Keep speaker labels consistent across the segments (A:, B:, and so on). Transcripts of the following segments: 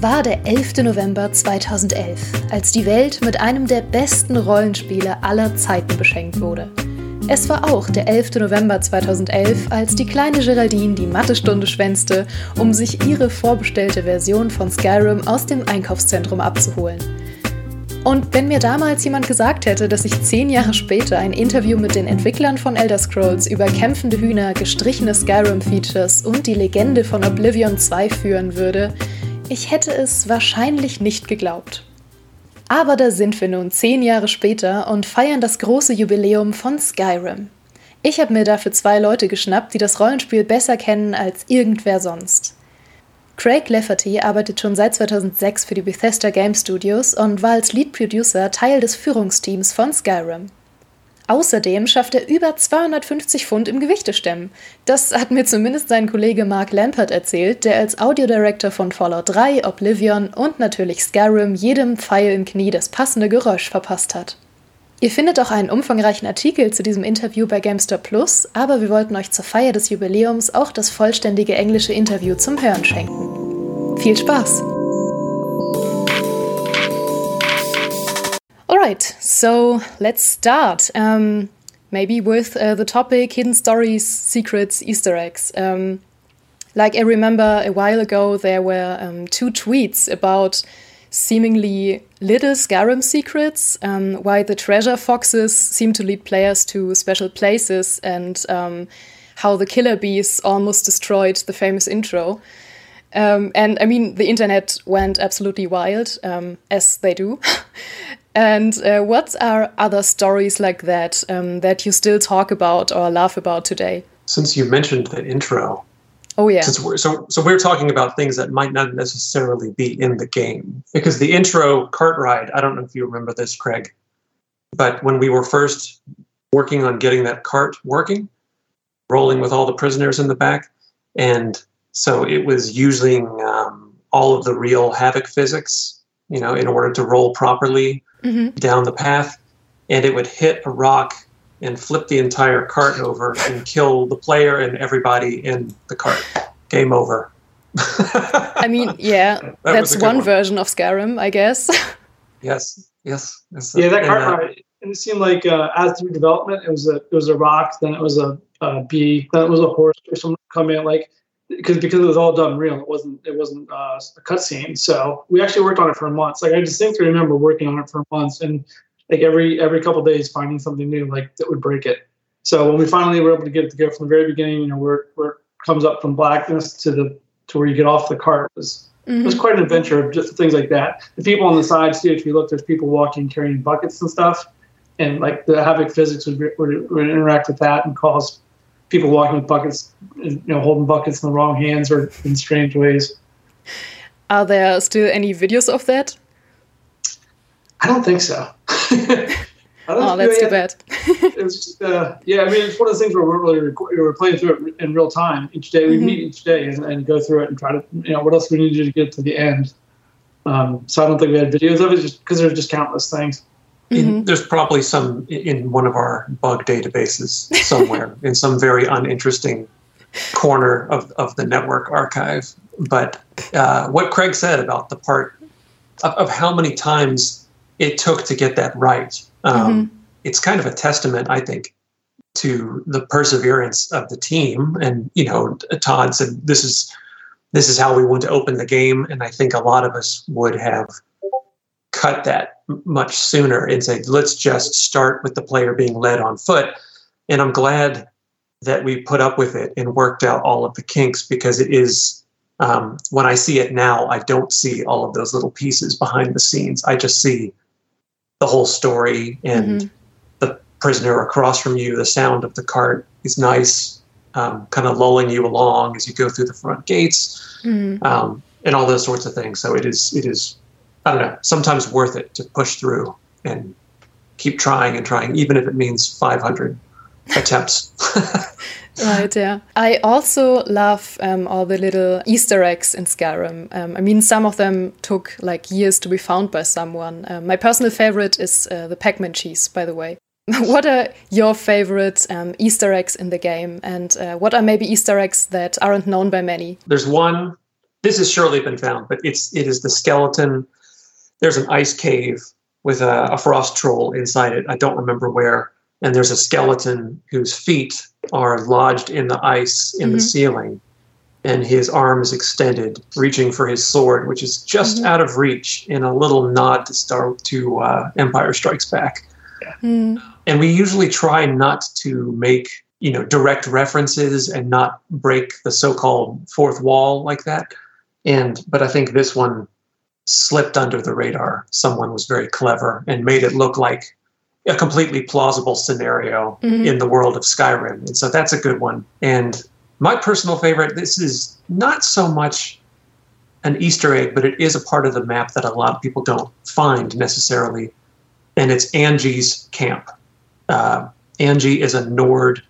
A: Es war der 11. November 2011, als die Welt mit einem der besten Rollenspiele aller Zeiten beschenkt wurde. Es war auch der 11. November 2011, als die kleine Geraldine die Mathestunde schwänzte, um sich ihre vorbestellte Version von Skyrim aus dem Einkaufszentrum abzuholen. Und wenn mir damals jemand gesagt hätte, dass ich zehn Jahre später ein Interview mit den Entwicklern von Elder Scrolls über kämpfende Hühner, gestrichene Skyrim-Features und die Legende von Oblivion 2 führen würde, ich hätte es wahrscheinlich nicht geglaubt. Aber da sind wir nun zehn Jahre später und feiern das große Jubiläum von Skyrim. Ich habe mir dafür zwei Leute geschnappt, die das Rollenspiel besser kennen als irgendwer sonst. Craig Lafferty arbeitet schon seit 2006 für die Bethesda Game Studios und war als Lead Producer Teil des Führungsteams von Skyrim. Außerdem schafft er über 250 Pfund im Gewichtestemmen. Das hat mir zumindest sein Kollege Mark Lampert erzählt, der als Audiodirector von Fallout 3, Oblivion und natürlich Skyrim jedem Pfeil im Knie das passende Geräusch verpasst hat. Ihr findet auch einen umfangreichen Artikel zu diesem Interview bei Gamester Plus, aber wir wollten euch zur Feier des Jubiläums auch das vollständige englische Interview zum Hören schenken. Viel Spaß! Alright, so let's start. Um, maybe with uh, the topic hidden stories, secrets, Easter eggs. Um, like I remember a while ago, there were um, two tweets about seemingly little Skyrim secrets, um, why the treasure foxes seem to lead players to special places, and um, how the killer bees almost destroyed the famous intro. Um, and I mean, the internet went absolutely wild, um, as they do. and uh, what are other stories like that um, that you still talk about or laugh about today?
B: Since you mentioned the intro,
A: Oh yeah.
B: We're, so so we're talking about things that might not necessarily be in the game because the intro cart ride. I don't know if you remember this, Craig, but when we were first working on getting that cart working, rolling with all the prisoners in the back, and so it was using um, all of the real Havok physics, you know, in order to roll properly mm-hmm. down the path, and it would hit a rock and flip the entire cart over and kill the player and everybody in the cart. Game over.
A: I mean, yeah, that that's one, one, version of Skyrim, I guess.
B: yes, yes.
C: yeah, that cart uh, ride. And it seemed like uh, as through development, it was a it was a rock, then it was a, a bee, then it was a horse or something come in like because because it was all done real. It wasn't it wasn't uh, a cutscene. So we actually worked on it for months. Like I distinctly remember working on it for months and like every every couple days finding something new like that would break it. So when we finally were able to get it to go from the very beginning, you know, where where it comes up from blackness to the to where you get off the cart was mm-hmm. was quite an adventure of just things like that. The people on the sides too, if you look, there's people walking carrying buckets and stuff, and like the Havok physics would, would, would interact with that and cause people walking with buckets, you know, holding buckets in the wrong hands or in strange ways.
A: Are there still any videos of that?
C: I don't think so.
A: oh, that's too bad.
C: it's just, uh, yeah, I mean, it's one of those things where we're really rec- we're playing through it in real time each day. We mm-hmm. meet each day and, and, go through it and try to, you know, what else we need to to get to the end. Um, so I don't think we had videos of it just because there's just countless things.
B: Mm-hmm. there's probably some in one of our bug databases somewhere in some very uninteresting corner of, of the network archive. But uh, what Craig said about the part of, of how many times it took to get that right. Um, mm-hmm. It's kind of a testament, I think, to the perseverance of the team. And you know, Todd said this is this is how we want to open the game, and I think a lot of us would have cut that much sooner and said, let's just start with the player being led on foot. And I'm glad that we put up with it and worked out all of the kinks because it is um, when I see it now, I don't see all of those little pieces behind the scenes. I just see the whole story and mm-hmm. the prisoner across from you. The sound of the cart is nice, um, kind of lulling you along as you go through the front gates, mm-hmm. um, and all those sorts of things. So it is it is I don't know sometimes worth it to push through and keep trying and trying, even if it means 500 attempts.
A: right, yeah. I also love um, all the little Easter eggs in Skyrim. Um, I mean, some of them took like years to be found by someone. Um, my personal favorite is uh, the Pac-Man cheese, by the way. what are your favorite um, Easter eggs in the game, and uh, what are maybe Easter eggs that aren't known by many?
B: There's one this has surely been found, but it's it is the skeleton. There's an ice cave with a, a frost troll inside it. I don't remember where. And there's a skeleton whose feet are lodged in the ice in mm-hmm. the ceiling, and his arm is extended, reaching for his sword, which is just mm-hmm. out of reach. In a little nod to Star to uh, Empire Strikes Back. Mm. And we usually try not to make you know direct references and not break the so-called fourth wall like that and but i think this one slipped under the radar someone was very clever and made it look like a completely plausible scenario mm-hmm. in the world of skyrim. And so that's a good one. And my personal favorite this is not so much an easter egg but it is a part of the map that a lot of people don't find necessarily. And it's angi's camp. Uh, angi is a nord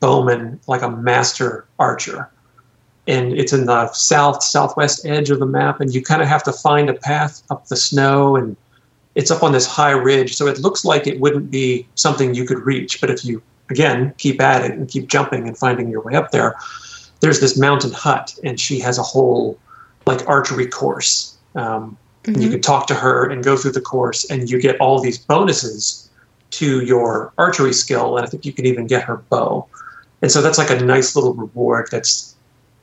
B: bowman like a master archer. And it's in the south southwest edge of the map. And you kind of have to find a path up the snow and it's up on this high ridge so it looks like it wouldn't be something you could reach but if you again keep at it and keep jumping and finding your way up there there's this mountain hut and she has a whole like archery course um, mm-hmm. and you can talk to her and go through the course and you get all these bonuses to your archery skill and i think you can even get her bow and so that's like a nice little reward that's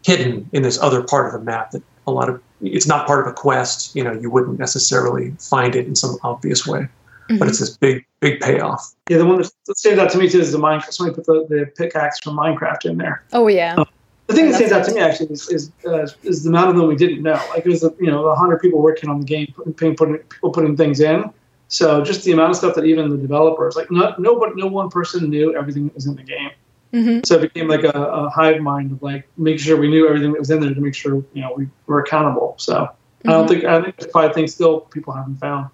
B: hidden in this other part of the map that a lot of it's not part of a quest. You know, you wouldn't necessarily find it in some obvious way. Mm-hmm. But it's this big, big payoff.
C: Yeah, the one that stands out to me too is the Minecraft. Somebody put the, the pickaxe from Minecraft in there.
A: Oh yeah. Um,
C: the thing that stands out to me actually is is, uh, is the amount of them we didn't know. Like it was you know a hundred people working on the game, putting, putting people putting things in. So just the amount of stuff that even the developers like not nobody no one person knew everything that was in the game. Mm-hmm. So it became like a, a, hive mind of like making sure we knew everything that was in there to make sure you know we were accountable. So mm-hmm. I don't mm-hmm. think I think there's probably things still people haven't found.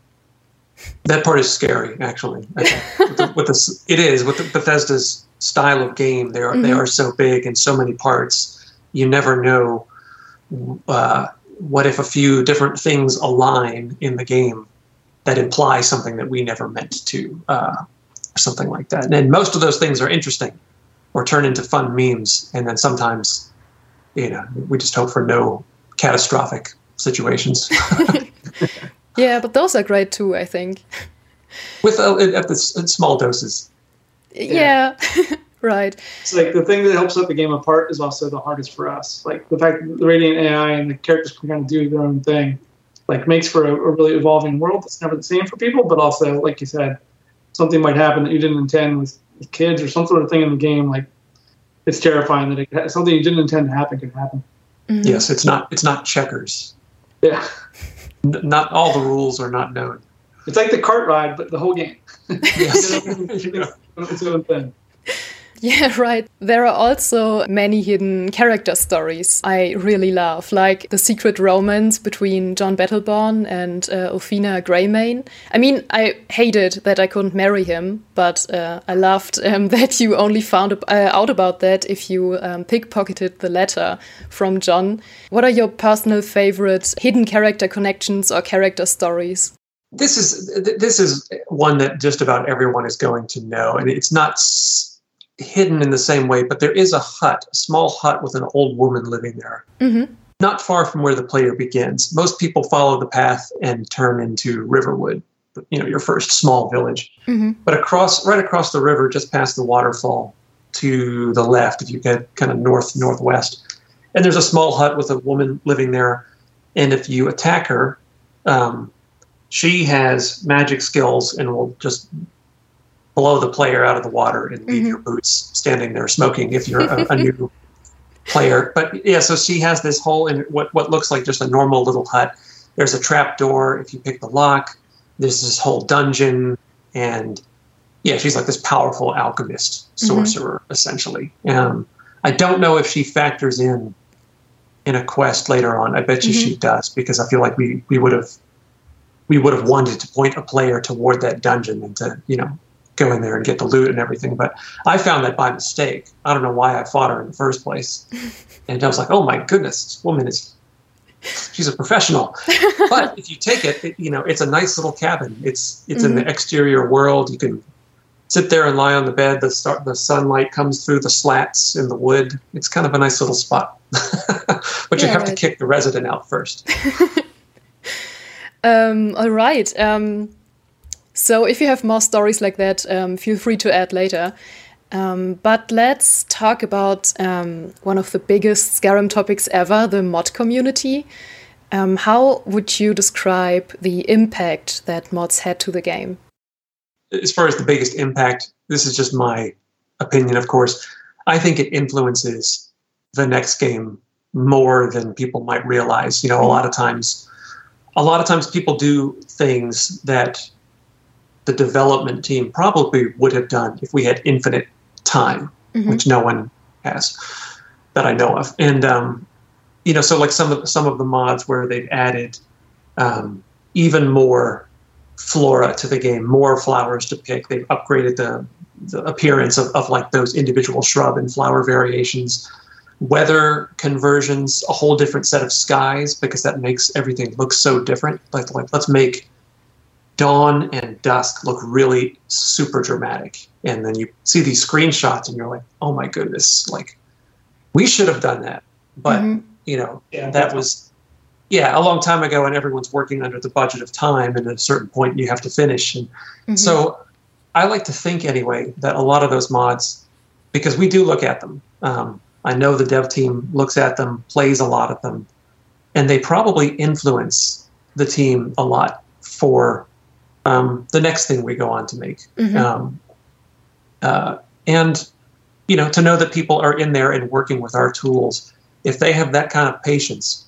B: That part is scary, actually. with, the, with the, it is with the Bethesda's style of game. They are mm-hmm. they are so big and so many parts. You never know uh, what if a few different things align in the game that imply something that we never meant to, uh, something like that. And most of those things are interesting or turn into fun memes. And then sometimes, you know, we just hope for no catastrophic situations.
A: yeah, but those are great too, I think.
B: With uh, at the small doses.
A: Yeah. yeah. right.
C: It's like the thing that helps set the game apart is also the hardest for us. Like the fact that the Radiant AI and the characters can kind of do their own thing, like makes for a, a really evolving world that's never the same for people. But also, like you said, something might happen that you didn't intend with kids or some sort of thing in the game, like it's terrifying that it, something you didn't intend to happen could happen.
B: Mm-hmm. Yes, it's not it's not checkers.
C: Yeah,
B: N- not all the rules are not known.
C: It's like the cart ride, but the whole game. yes, it's own thing.
A: Yeah, right. There are also many hidden character stories I really love, like the secret romance between Jon Battle-Born and uh, Olfina Gray-Mane. I mean, I hated that I couldn't marry him, but uh, I loved um, that you only found uh, out about that if you um, pickpocketed the letter from Jon. What are your personal favorite hidden character connections or character stories?
B: This is this is one that just about everyone is going to know, and it's not hidden in the same way, but there is a hut, a small hut with an old woman living there. Mm-hmm. Not far from where the player begins. Most people follow the path and turn into Riverwood, you know, your first small village. Mm-hmm. But across, right across the river, just past the waterfall to the left, if you get kind of north northwest, and there's a small hut with a woman living there. And if you attack her, um, she has magic skills and will just blow the player out of the water and leave mm-hmm. your boots standing there smoking if you're a, a new player. But yeah, so she has this hole in what what looks like just a normal little hut. There's a trap door if you pick the lock. There's this whole dungeon, and yeah, she's like this powerful alchemist mm-hmm. sorcerer mm-hmm. essentially. Um, I don't know if she factors in in a quest later on. I bet you mm-hmm. she does because I feel like we we would have we would have wanted to point a player toward that dungeon and to you know go in there and get the loot and everything. But I found that by mistake. I don't know why I fought her in the first place. And I was like, oh my goodness, this woman is she's a professional. but if you take it, it, you know, it's a nice little cabin. It's it's mm-hmm. in the mm-hmm. exterior world. You can sit there and lie on the bed. The start, the sunlight comes through the slats in the wood. It's kind of a nice little spot, but you have
A: right.
B: to kick the resident out first.
A: Um, all right. Um, so if you have more stories like that, um, feel free to add later. Um, but let's talk about um, one of the biggest Skyrim topics ever the mod community. Um, how would you describe the impact that mods had to the game?
B: as far as the biggest impact, this is just my opinion, of course. I think it influences the next game more than people might realize. You know, a lot of times, a lot of times people do things that the development team probably would have done if we had infinite time,
A: Mhm.
B: which no one has that I know of. And um, you know, so like some of some of the mods where they've added um, even more flora to the game, more flowers to pick. They've upgraded the, the appearance of, of like those individual shrub and flower variations. Weather conversions, a whole different set of skies because that makes everything look so different. Like, like let's make dawn and dusk look really super dramatic. And then you see these screenshots and you're like, oh my goodness, like we should have done that. But
A: Mhm.
B: you know,
C: Yeah,
B: that was yeah, a long time ago and everyone's working under the budget of time and at a certain point you have to finish. And
A: Mhm.
B: so I like to think anyway that a lot of those mods, because we do look at them. Um, I know the dev team looks at them, plays a lot of them, and they probably influence the team a lot for um, the next thing we go on to make.
A: Mhm.
B: Um, uh, and you know, to know that people are in there and working with our tools, if they have that kind of patience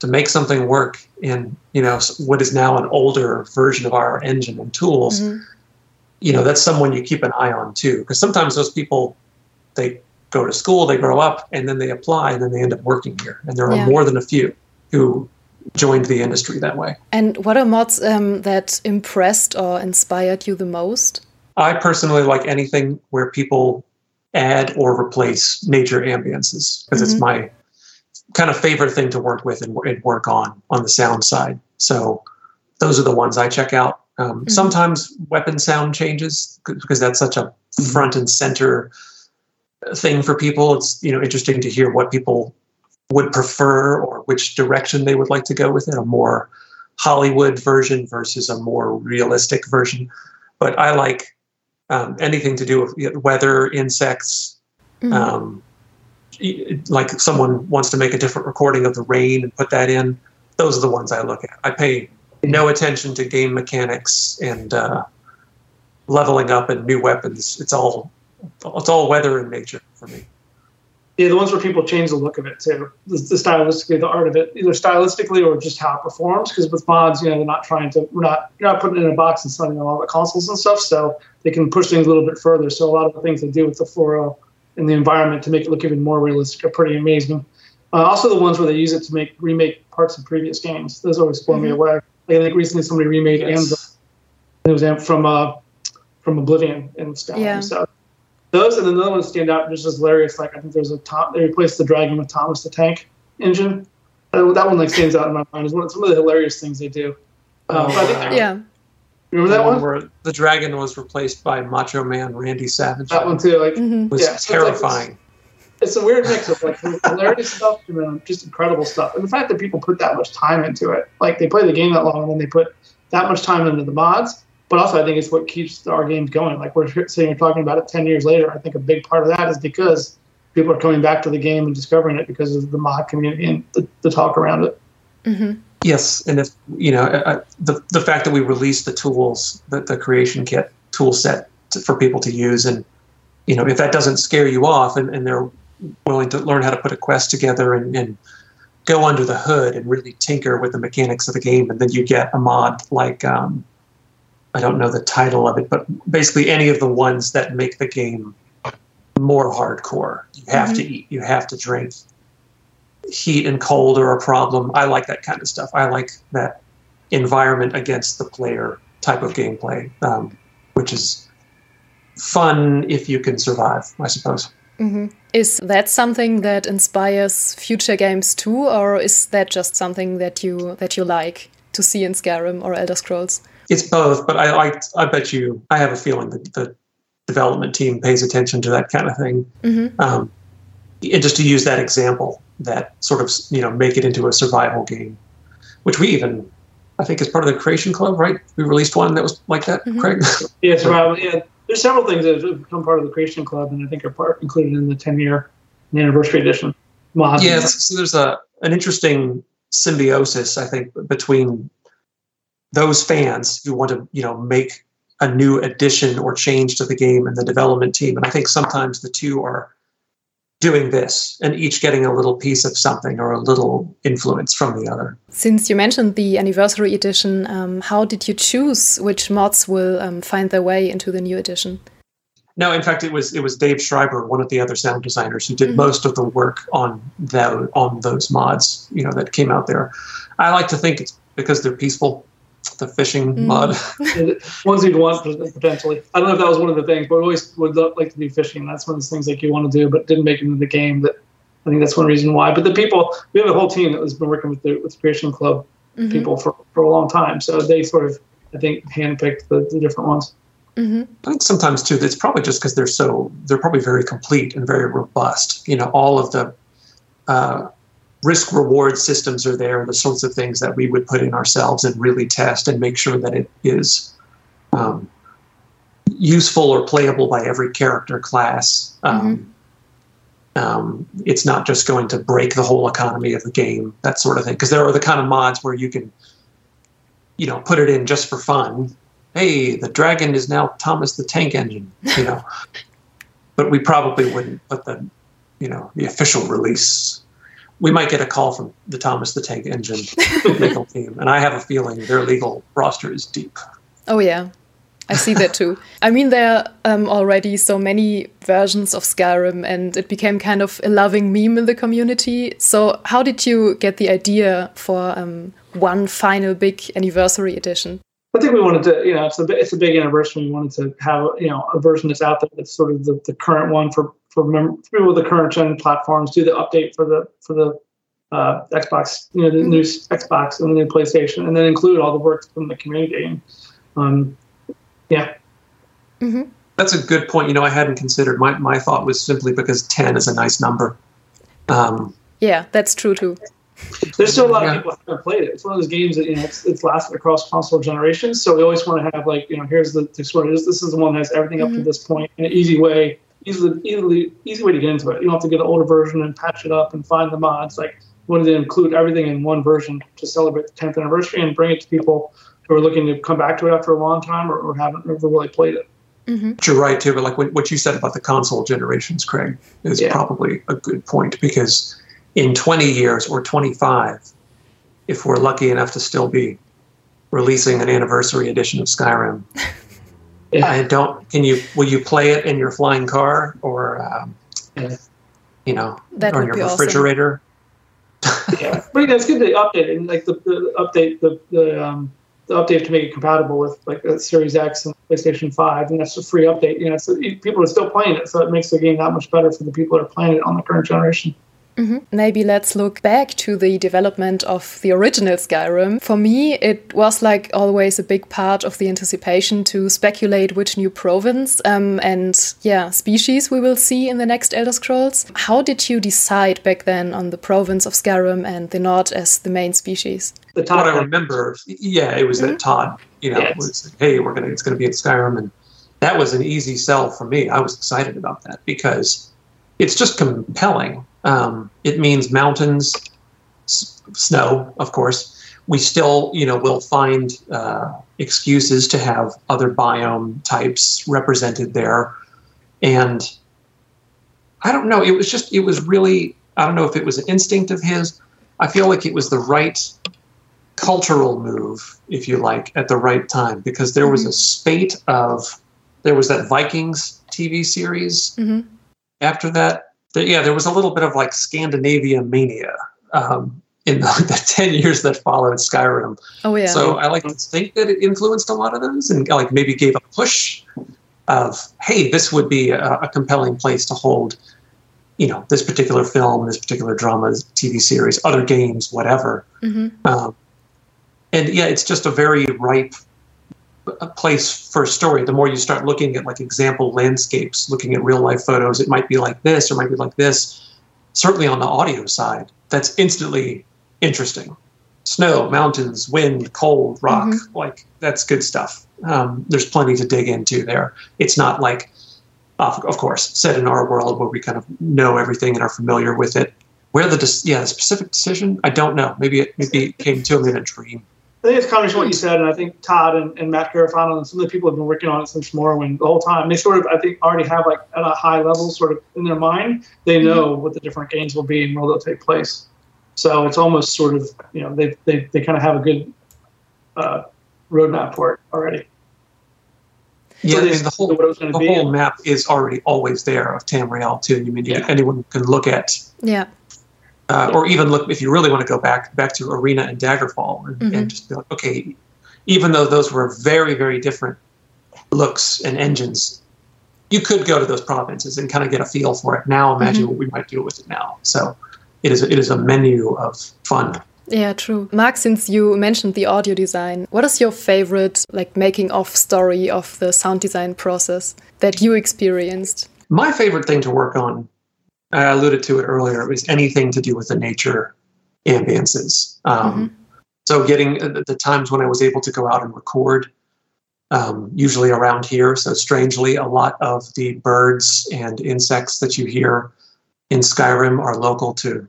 B: to make something work in you know what is now an older version of our engine and tools,
A: Mhm.
B: you know that's someone you keep an eye on too because sometimes those people they go to school they grow up and then they apply and then they end up working here and there are
A: Yeah.
B: more than a few who joined the industry that way.
A: And what are mods um, that impressed or inspired you the most?
B: i personally like anything where people add or replace nature ambiences because it's my kind of favorite thing to work with and, and work on on the sound side. So those are the ones i check out. Um, sometimes weapon sound changes because that's such a front and center thing for people. It's you know interesting to hear what people would prefer or which direction they would like to go with it a more hollywood version versus a more realistic version. But i like um, anything to do with weather insects
A: Mhm.
B: um, like someone wants to make a different recording of the rain and put that in those are the ones i look at. I pay no attention to game mechanics and uh, leveling up and new weapons. It's all it's all weather and nature for me
C: Yeah, the ones where people change the look of it too, the, the stylistically, the art of it, either stylistically or just how it performs. Because with mods, you know, they're not trying to, we're not, you're not putting it in a box and selling on all the consoles and stuff, so they can push things a little bit further. So a lot of the things they do with the flora and the environment to make it look even more realistic are pretty amazing. Uh, also, the ones where they use it to make remake parts of previous games, those always blow me
A: Mhm.
C: away. Like, I think recently somebody remade
B: Yes.
C: It was Am- from uh, from Oblivion and stuff.
A: Yeah.
C: So those and another one stand out just as hilarious. Like I think there's a top They replaced the dragon with Thomas the Tank engine. Uh, that one like stands out in my mind. Is one some of the hilarious things they do. Uh, but I think
A: Yeah.
C: remember that one?
B: where the dragon was replaced by macho man randy savage
C: That one too. Like
A: Mhm.
B: was
C: Yeah, so it's like this-
B: terrifying
C: it's a weird mix of like hilarious stuff and then just incredible stuff. And the fact that people put that much time into it, like they play the game that long and then they put that much time into the mods. But also, I think it's what keeps our games going. Like we're sitting here talking about it ten years later. I think a big part of that is because people are coming back to the game and discovering it because of the mod community and the, the talk around it.
A: Mhm.
B: Yes, and if you know uh, the the fact that we released the tools, the, the creation kit tool set to, for people to use, and you know if that doesn't scare you off, and, and they're willing to learn how to put a quest together and, and go under the hood and really tinker with the mechanics of the game, and then you get a mod like um, I don't know the title of it, but basically any of the ones that make the game more hardcore. You have to eat, you have to drink, heat and cold are a problem. I like that kind of stuff. I like that environment against the player type of gameplay, um, which is fun if you can survive, I suppose.
A: Mhm. Is that something that inspires future games too, or is that just something that you that you like to see in Skyrim or Elder Scrolls?
B: It's both, but I I, I bet you I have a feeling that the development team pays attention to that kind of thing.
A: Mm-hmm.
B: Um, and just to use that example, that sort of you know make it into a survival game, which we even I think is part of the Creation Club, right? We released one that was like that,
A: Mhm.
B: Craig.
C: Yeah, survival. Yeah, there's several things that have become part of the Creation Club, and I think are part included in the 10 year anniversary edition. Mods.
B: yeah, so there's a an interesting symbiosis, I think, between those fans who want to you know make a new addition or change to the game and the development team, and I think sometimes the two are doing this and each getting a little piece of something or a little influence from the other.
A: Since you mentioned the anniversary edition, um, how did you choose which mods will um, find their way into the new edition?
B: No, in fact, it was it was Dave Schreiber, one of the other sound designers, who did
A: Mhm.
B: most of the work on that on those mods. You know that came out there. I like to think it's because they're peaceful. The fishing
A: Mm.
B: mod.
C: ones you'd want potentially. I don't know if that was one of the things, but we always would lo- like to do fishing. That's one of those things like you want to do, but didn't make it into the game. That I think that's one reason why. But the people, we have a whole team that has been working with the with the Creation Club
A: Mhm.
C: people for, for a long time, so they sort of I think handpicked the, the different ones.
A: Mhm.
B: I think sometimes too, it's probably just because they're so they're probably very complete and very robust. You know, all of the uh, risk reward systems are there, the sorts of things that we would put in ourselves and really test and make sure that it is um, useful or playable by every character class. Um, um, it's not just going to break the whole economy of the game, that sort of thing. Because there are the kind of mods where you can, you know, put it in just for fun. Hey, the dragon is now Thomas the Tank Engine, you know. but we probably wouldn't put the, you know, the official release. We might get a call from the Thomas the Tank Engine legal team, and I have a feeling their legal roster is deep.
A: Oh yeah, I see that too. I mean, there are um, already so many versions of Skyrim, and it became kind of a loving meme in the community. So, how did you get the idea for um, one final big anniversary edition?
C: I think we wanted to, you know, it's a it's a big anniversary. We wanted to have, you know, a version that's out there that's sort of the, the current one for for mem- for people with the current gen platforms. Do the update for the for the uh, Xbox, you know, the new Xbox and the new PlayStation, and then include all the work from the community. And, um, yeah,
A: hmm
B: That's a good point. You know, I hadn't considered. My, my thought was simply because 10 is a nice number. Um,
A: Yeah, that's true too.
C: there's still a lot
B: Yeah.
C: of people who haven't played it. It's one of those games that you know it's, it's lasted across console generations. So we always want to have like you know here's the, the sort this, this is the one that has everything up to
A: Mhm.
C: this point in an easy way, easily easily easy way to get into it. You don't have to get an older version and patch it up and find the mods. Like we wanted to include everything in one version to celebrate the 10th anniversary and bring it to people who are looking to come back to it after a long time or, or haven't ever really played it.
A: hmm
B: But you're right too. But like what, what you said about the console generations, Craig, is
C: Yeah.
B: probably a good point because in 20 years or 25, if we're lucky enough to still be releasing an anniversary edition of Skyrim,
C: Yeah.
B: I don't. Can you? Will you play it in your flying car or, um, you know,
A: That
B: or
A: would
B: your
A: be awesome.
B: refrigerator?
C: yeah, but you know, it's good to update. And like the, the update, the the um, the update to make it compatible with like the Series X and PlayStation Five, and that's a free update. You know, so people are still playing it, so it makes the game that much better for the people that are playing it on the current generation.
A: Hmm Maybe let's look back to the development of the original Skyrim. For me, it was like always a big part of the anticipation to speculate which new province um, and yeah species we will see in the next Elder Scrolls. How did you decide back then on the province of Skyrim and the Nord as the main species?
C: The
B: what
C: top
B: I remember, yeah, it was that Todd, you know,
C: Yeah.
B: was like, hey, we're gonna, it's gonna be in Skyrim, and that was an easy sell for me. I was excited about that because it's just compelling. Um, it means mountains, s- snow, of course. We still, you know, will find uh, excuses to have other biome types represented there, and I don't know. It was just, it was really, I don't know if it was an instinct of his. I feel like it was the right cultural move, if you like, at the right time because there was a spate of there was that Vikings TV series
A: hmm
B: after that. There- yeah, there was a little bit of like Scandinavia mania um, in the, the ten years that followed Skyrim.
A: Oh yeah.
B: So I like to think that it influenced a lot of those and like maybe gave a push of hey, this would be a, a compelling place to hold. You know, this particular film, this particular drama, TV series, other games, whatever.
A: hmm
B: Um, and yeah, it's just a very ripe a place for a story, the more you start looking at like example landscapes, looking at real life photos, it might be like this or might be like this. Certainly on the audio side, that's instantly interesting. Snow, mountains, wind, cold, rock, mm-hmm. like that's good stuff. Um, there's plenty to dig into there. It's not like, of, course, set in our world where we kind of know everything and are familiar with it. Where the yeah the specific decision, I don't know. Maybe it maybe it came to him in a dream.
C: I think it's kind of what you said, and I think Todd and, and Matt Carofano and some of the people have been working on it since Morrowind the whole time. They sort of, I think, already have like at a high level, sort of in their mind, they mm-hmm. know mm-hmm. what the different games will be and where they'll take place. So it's almost sort of, you know, they they, they kind of have a good uh, roadmap for it already.
B: Yeah, so I mean, the whole the whole map is already always there of Tamriel too. You mean yeah. anyone can look at
A: yeah
B: uh, or even look if you really want to go back back to Arena and Daggerfall and, mm-hmm. and just be like, okay, even though those were very very different looks and engines, you could go to those provinces and kind of get a feel for it. Now imagine mm-hmm. what we might do with it now. So it is it is a menu of fun.
A: Yeah, true. Mark, since you mentioned the audio design, what is your favorite like making of story of the sound design process that you experienced?
B: My favorite thing to work on I alluded to it earlier, it was anything to do with the nature ambiances. Um, mm-hmm. So, getting uh, the times when I was able to go out and record, um, usually around here. So, strangely, a lot of the birds and insects that you hear in Skyrim are local to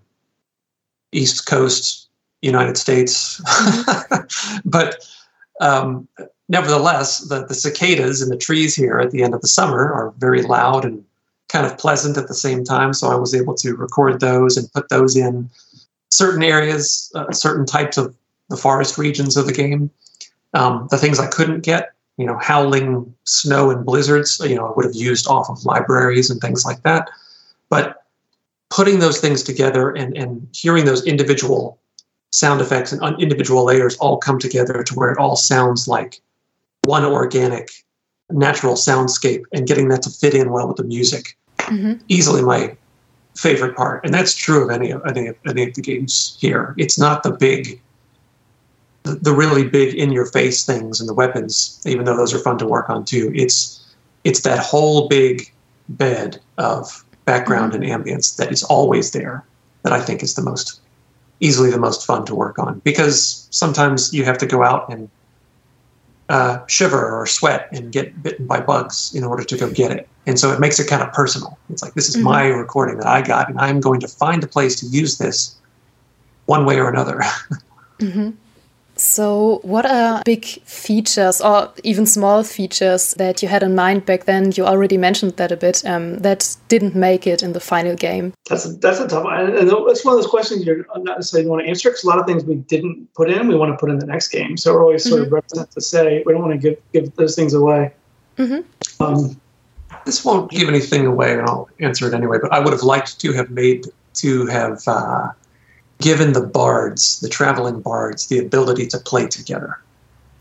B: East Coast United States. Mm-hmm. but um, nevertheless, the, the cicadas in the trees here at the end of the summer are very loud and kind of pleasant at the same time. So I was able to record those and put those in certain areas, uh, certain types of the forest regions of the game. Um, the things I couldn't get, you know, howling snow and blizzards, you know, I would have used off of libraries and things like that. But putting those things together and, and hearing those individual sound effects and individual layers all come together to where it all sounds like one organic natural soundscape and getting that to fit in well with the music mm-hmm. easily my favorite part, and that's true of any of any of any of the games here. It's not the big, the, the really big in your face things and the weapons, even though those are fun to work on too. It's it's that whole big bed of background mm-hmm. and ambience that is always there that I think is the most easily the most fun to work on because sometimes you have to go out and uh, shiver or sweat and get bitten by bugs in order to go get it. And so it makes it kind of personal. It's like, this is mm-hmm. my recording that I got, and I'm going to find a place to use this one way or another.
A: mm-hmm. So, what are big features or even small features that you had in mind back then? You already mentioned that a bit. Um, that didn't make it in the final game.
C: That's a, that's a tough one. And that's one of those questions you're not necessarily want to answer because a lot of things we didn't put in, we want to put in the next game. So we're always sort mm-hmm. of reticent to say we don't want to give give those things away. Mm-hmm. Um,
B: this won't give anything away, and I'll answer it anyway. But I would have liked to have made to have. Uh, given the bards, the traveling bards, the ability to play together.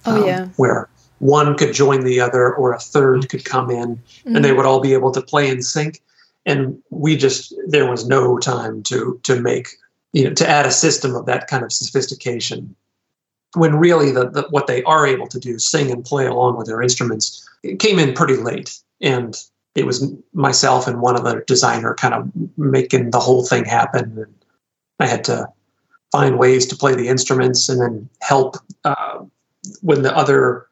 A: Oh, um, yeah.
B: Where one could join the other or a third could come in mm-hmm. and they would all be able to play in sync. And we just, there was no time to, to make, you know, to add a system of that kind of sophistication when really the, the what they are able to do, sing and play along with their instruments, came in pretty late. And it was myself and one other designer kind of making the whole thing happen. And I had to find ways to play the instruments and then help uh, when the other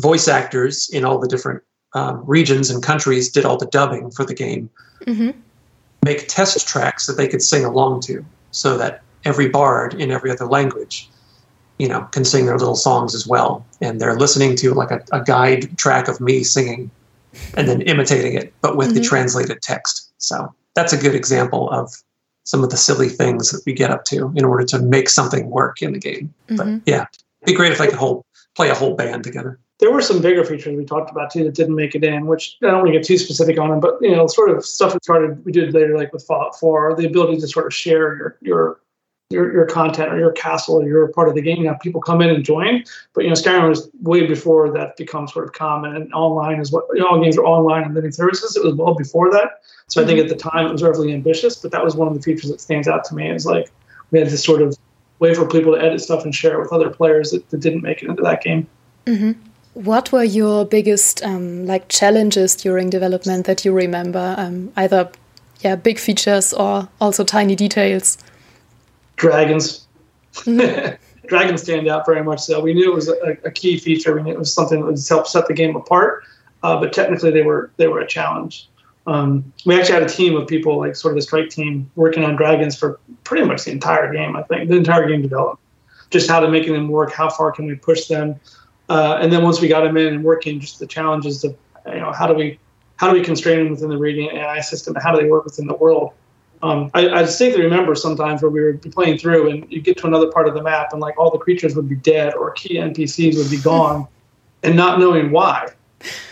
B: voice actors in all the different um, regions and countries did all the dubbing for the game. Mm-hmm. Make test tracks that they could sing along to, so that every bard in every other language, you know, can sing their little songs as well, and they're listening to like a, a guide track of me singing, and then imitating it, but with mm-hmm. the translated text. So that's a good example of some of the silly things that we get up to in order to make something work in the game. Mm-hmm. But yeah, it'd be great if I could whole, play a whole band together.
C: There were some bigger features we talked about too that didn't make it in, which I don't want to get too specific on them, but you know, sort of stuff we started we did later, like with Fallout 4, the ability to sort of share your your your, your content or your castle or your part of the game. You have people come in and join, but you know Skyrim was way before that becomes sort of common and online is what you know, all games are online and living services. It was well before that. So I think at the time it was relatively ambitious, but that was one of the features that stands out to me is like we had this sort of way for people to edit stuff and share it with other players that, that didn't make it into that game.
A: Mm-hmm. What were your biggest um, like challenges during development that you remember? Um, either yeah, big features or also tiny details.
C: Dragons. Dragons stand out very much. So we knew it was a, a key feature. We knew it was something that would help set the game apart. Uh, but technically, they were they were a challenge. Um, we actually had a team of people, like sort of the strike team, working on dragons for pretty much the entire game. I think the entire game development, just how to making them work, how far can we push them, uh, and then once we got them in and working, just the challenges of you know how do we how do we constrain them within the Radiant AI system, how do they work within the world. Um, I, I distinctly remember sometimes where we were playing through and you get to another part of the map and like all the creatures would be dead or key NPCs would be gone, and not knowing why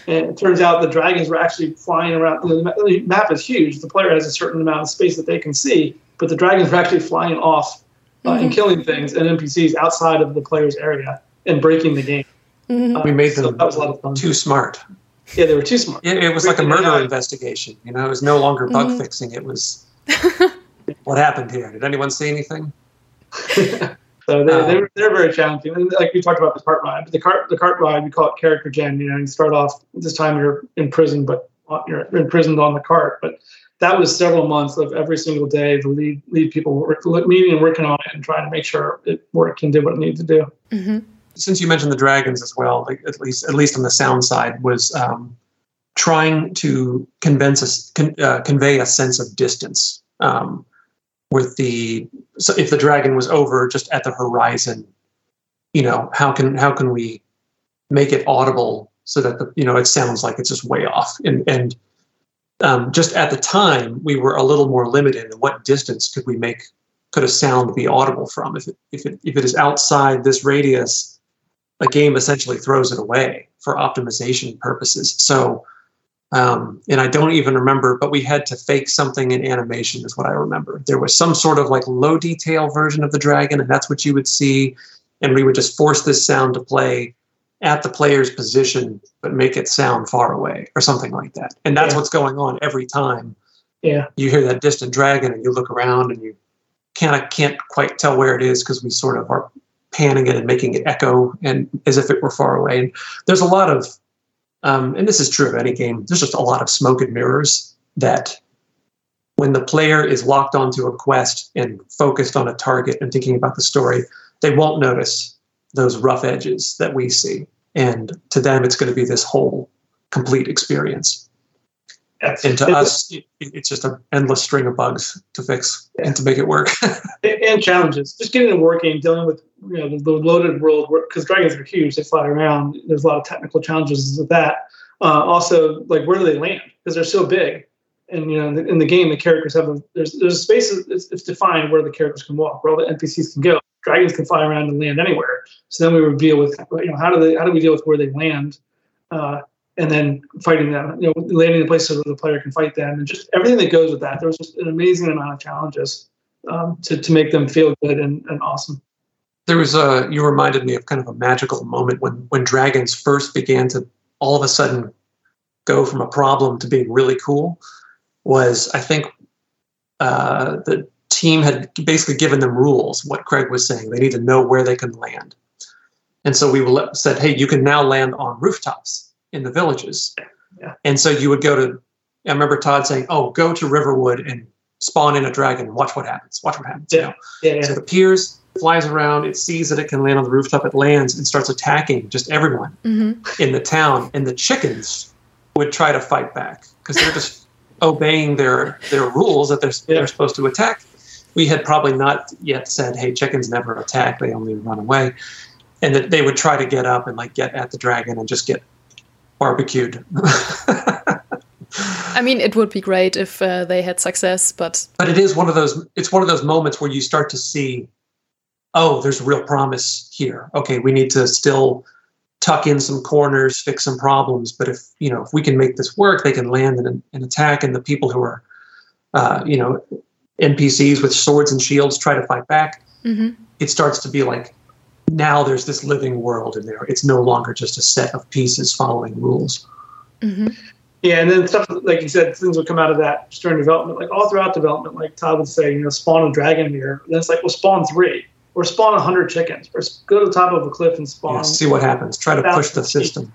C: and it turns out the dragons were actually flying around. The map is huge. The player has a certain amount of space that they can see, but the dragons were actually flying off uh, mm-hmm. and killing things and NPCs outside of the player's area and breaking the game.
B: Mm-hmm. Uh, we made them so that was a lot of fun. too smart.
C: Yeah, they were too smart.
B: It, it was like a murder investigation. You know, it was no longer bug mm-hmm. fixing. It was what happened here. Did anyone see anything?
C: So they, um, they're, they're very challenging. And like we talked about the cart ride, but the cart the cart ride we call it character gen. You know, you start off this time you're in prison, but you're imprisoned on the cart. But that was several months of every single day the lead lead people work, meeting and working on it and trying to make sure it worked and did what it needed to do.
B: Mm-hmm. Since you mentioned the dragons as well, like at least at least on the sound side, was um, trying to convince us, con, uh, convey a sense of distance. Um, with the so if the dragon was over just at the horizon you know how can how can we make it audible so that the you know it sounds like it's just way off and and um, just at the time we were a little more limited in what distance could we make could a sound be audible from if it if it if it is outside this radius a game essentially throws it away for optimization purposes so um, and I don't even remember, but we had to fake something in animation, is what I remember. There was some sort of like low detail version of the dragon, and that's what you would see. And we would just force this sound to play at the player's position, but make it sound far away or something like that. And that's yeah. what's going on every time.
C: Yeah.
B: You hear that distant dragon, and you look around, and you kind of can't quite tell where it is because we sort of are panning it and making it echo and as if it were far away. And there's a lot of um, and this is true of any game, there's just a lot of smoke and mirrors that when the player is locked onto a quest and focused on a target and thinking about the story, they won't notice those rough edges that we see. And to them, it's going to be this whole complete experience. And to us, it's just an endless string of bugs to fix and to make it work.
C: and challenges. Just getting it working, dealing with you know the, the loaded world, because dragons are huge, they fly around. There's a lot of technical challenges with that. Uh, also, like where do they land? Because they're so big, and you know in the game the characters have a there's there's a space it's, it's defined where the characters can walk, where all the NPCs can go. Dragons can fly around and land anywhere. So then we would deal with you know how do they how do we deal with where they land? Uh, and then fighting them, you know, landing in places where the player can fight them, and just everything that goes with that. There was just an amazing amount of challenges um, to to make them feel good and, and awesome.
B: There was a you reminded me of kind of a magical moment when when dragons first began to all of a sudden go from a problem to being really cool. Was I think uh, the team had basically given them rules. What Craig was saying, they need to know where they can land, and so we said, "Hey, you can now land on rooftops." In the villages. Yeah. And so you would go to, I remember Todd saying, oh, go to Riverwood and spawn in a dragon and watch what happens. Watch what happens.
C: Yeah.
B: You know? yeah, So it appears, flies around, it sees that it can land on the rooftop, it lands and starts attacking just everyone mm-hmm. in the town. And the chickens would try to fight back because they're just obeying their, their rules that they're, yeah. they're supposed to attack. We had probably not yet said, hey, chickens never attack, they only run away. And that they would try to get up and like get at the dragon and just get barbecued.
A: I mean, it would be great if uh, they had success, but
B: but it is one of those. It's one of those moments where you start to see, oh, there's real promise here. Okay, we need to still tuck in some corners, fix some problems. But if you know, if we can make this work, they can land an, and attack, and the people who are, uh, you know, NPCs with swords and shields try to fight back. Mm-hmm. It starts to be like now there's this living world in there. It's no longer just a set of pieces following rules.
C: Mm-hmm. Yeah, and then stuff like you said, things would come out of that during development, like all throughout development. Like Todd would say, you know, spawn a dragon here. And then it's like, well, spawn three. or spawn 100 chickens or go to the top of a cliff and spawn
B: Yeah, see what happens. Try to push the system.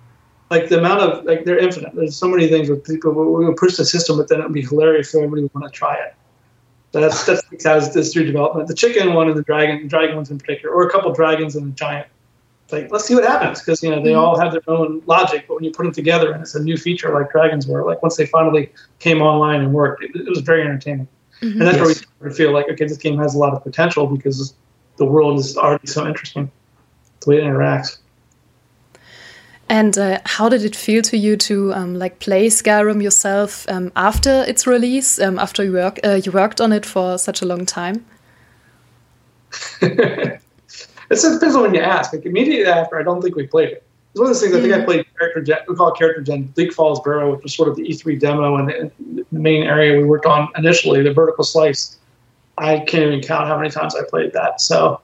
C: like the amount of like they're infinite there's so many things with people we would push the system but then it would be hilarious for everybody would want to try it that's that's because this through development. The chicken one and the dragon the dragon ones in particular or a couple dragons and a giant. Like let's see what happens because you know they all have their own logic but when you put them together and it's a new feature like dragons were like once they finally came online and worked it, it was very entertaining. Mm-hmm. And that's where we started to feel like okay this game has a lot of potential because the world is already so interesting the way it interacts
A: And uh, how did it feel to you to um, like play Skyrim yourself um, after its release? Um, after you work, uh, you worked on it for such a long time.
C: it depends on when you ask. Like immediately after, I don't think we played it. It's one of those things. I think I played character gen. We call it character gen. Bleak Falls Barrow, which was sort of the E3 demo and the main area we worked on initially, the vertical slice. I can't even count how many times I played that. So,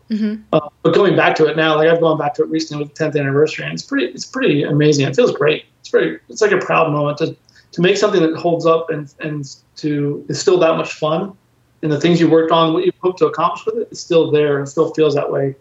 C: uh, but going back to it now, like I've gone back to it recently with the 10th anniversary, and it's pretty, it's pretty amazing. It feels great. It's very, it's like a proud moment to to make something that holds up and and to is still that much fun. And the things you worked on, what you hope to accomplish with it, is still there. and still feels that way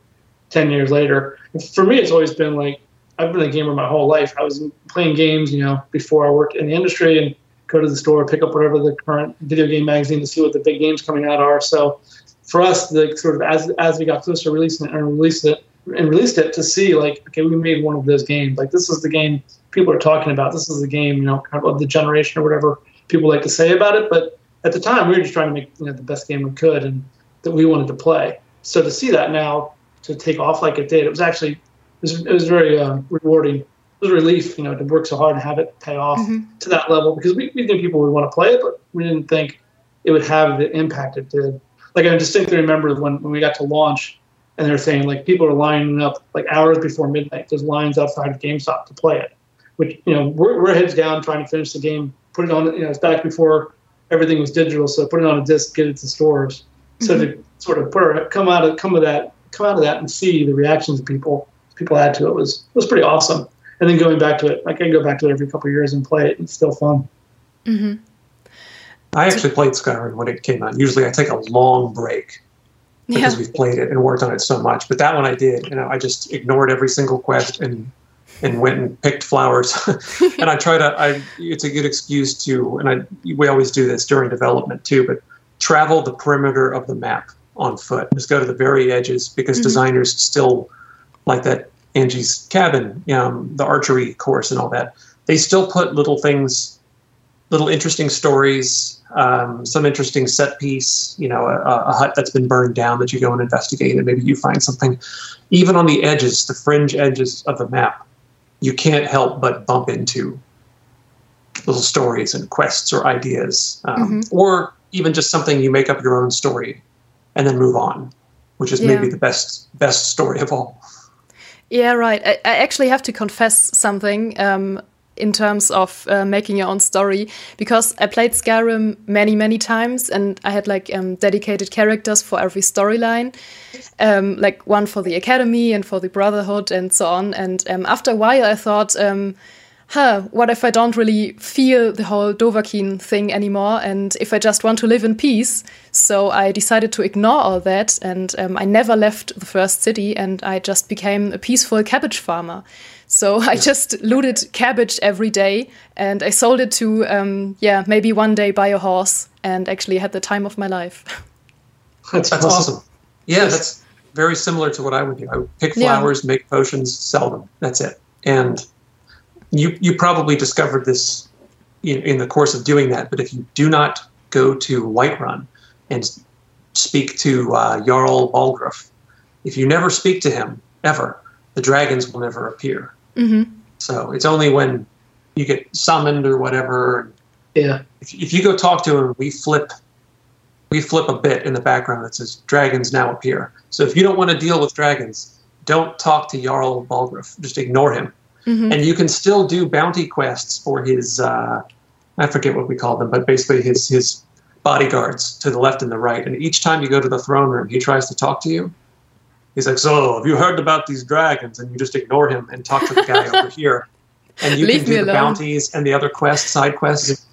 C: 10 years later. And for me, it's always been like I've been a gamer my whole life. I was playing games, you know, before I worked in the industry and go to the store, pick up whatever the current video game magazine to see what the big games coming out are. So for us, the sort of as as we got closer to releasing it and released it and released it to see like, okay, we made one of those games. Like this is the game people are talking about. This is the game, you know, kind of the generation or whatever people like to say about it. But at the time, we were just trying to make you know the best game we could and that we wanted to play. So to see that now to take off like it did, it was actually it was, it was very uh, rewarding. It was a relief, you know, to work so hard and have it pay off mm-hmm. to that level because we, we knew people would want to play it, but we didn't think it would have the impact it did. Like I distinctly remember when, when we got to launch and they're saying like people are lining up like hours before midnight. There's lines outside of GameStop to play it, which you know we're, we're heads down trying to finish the game, put it on. You know, it's back before everything was digital, so put it on a disc, get it to stores. So mm-hmm. to sort of put our, come out of come of that, come out of that, and see the reactions of people people had to it was was pretty awesome. And then going back to it, like I can go back to it every couple of years and play it. It's still fun. Mm-hmm.
B: I actually played Skyrim when it came out. Usually I take a long break because
A: Yeah.
B: we've played it and worked on it so much. But that one I did. You know, I just ignored every single quest and and went and picked flowers. and I try to. I it's a good excuse to, and I we always do this during development too. But travel the perimeter of the map on foot. Just go to the very edges because mm-hmm. designers still like that Angi's cabin, um, the archery course, and all that. They still put little things, little interesting stories, um, some interesting set piece. You know, a, a hut that's been burned down that you go and investigate, and maybe you find something. Even on the edges, the fringe edges of the map, you can't help but bump into little stories and quests or ideas, um, or even just something you make up your own story and then move on, which is
A: Yeah.
B: maybe the best best story of all.
A: Yeah, right. I, I actually have to confess something um, in terms of uh, making your own story because I played Skyrim many, many times and I had like um, dedicated characters for every storyline, um, like one for the Academy and for the Brotherhood and so on. And um, after a while, I thought, um, huh, what if I don't really feel the whole Dovahkiin thing anymore and if I just want to live in peace? So I decided to ignore all that and um, I never left the first city and I just became a peaceful cabbage farmer. So I just looted cabbage every day and I sold it to, um, yeah, maybe one day buy a horse and actually had the time of my life.
C: That's,
B: That's awesome. Yeah, that's very similar to what I would do. I would pick
A: Yeah.
B: flowers, make potions, sell them. That's it. And you you probably discovered this in, in the course of doing that. But if you do not go to Whiterun and speak to uh, Jarl Balgruuf, if you never speak to him ever, the dragons will never appear.
A: Mm-hmm.
B: So it's only when you get summoned or whatever.
C: Yeah.
B: If, if you go talk to him, we flip we flip a bit in the background that says dragons now appear. So if you don't want to deal with dragons, don't talk to Jarl Balgruuf. Just ignore him. And you can still do bounty quests for his uh, I forget what we call them, but basically his his bodyguards to the left and the right. And each time you go to the throne room, he tries to talk to you. He's like, "So, have you heard about these dragons?" And you just ignore him and talk to the guy over here. And you
A: Leave
B: can do the
A: alone.
B: bounties and the other quests, side quests.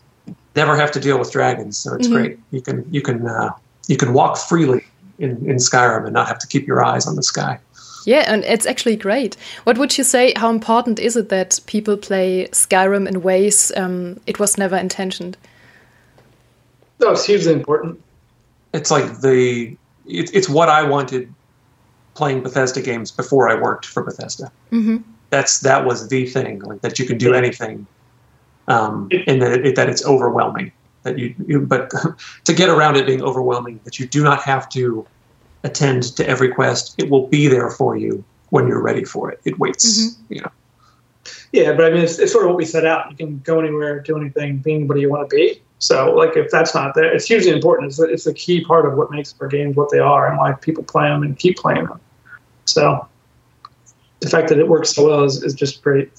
B: Never have to deal with dragons, so it's
A: Mhm.
B: great. You can you can uh, you can walk freely in, in Skyrim and not have to keep your eyes on the sky.
A: Yeah, and it's actually great. What would you say? How important is it that people play Skyrim in ways um, it was never intentioned?
C: No, it's hugely important.
B: It's like the it, it's what I wanted playing Bethesda games before I worked for Bethesda.
A: Mm-hmm.
B: That's that was the thing, like that you can do anything, um, and that, it, that it's overwhelming. That you, you but to get around it being overwhelming, that you do not have to attend to every quest. It will be there for you when you're ready for it. It waits, mm-hmm. you know.
C: Yeah, but I mean, it's, it's, sort of what we set out. You can go anywhere, do anything, be anybody you want to be. So, like, if that's not there, it's hugely important. It's, it's a key part of what makes our games what they are and why people play them and keep playing them. So, the fact that it works so well is, is just great.